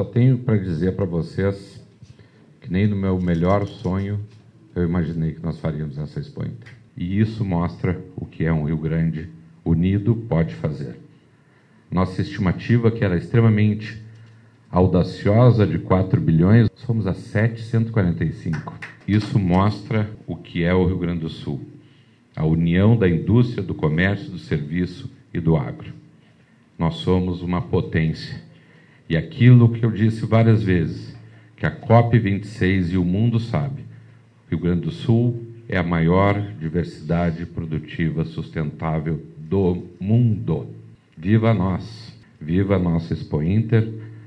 Só tenho para dizer para vocês que nem no meu melhor sonho eu imaginei que nós faríamos essa Expo. E isso mostra o que é um Rio Grande unido pode fazer. Nossa estimativa, que era extremamente audaciosa de 4 bilhões, somos a 745. Isso mostra o que é o Rio Grande do Sul. A união da indústria, do comércio, do serviço e do agro. Nós somos uma potência. E aquilo que eu disse várias vezes, que a COP26 e o mundo sabe, Rio Grande do Sul é a maior diversidade produtiva sustentável do mundo. Viva nós! Viva a nossa Expo Inter!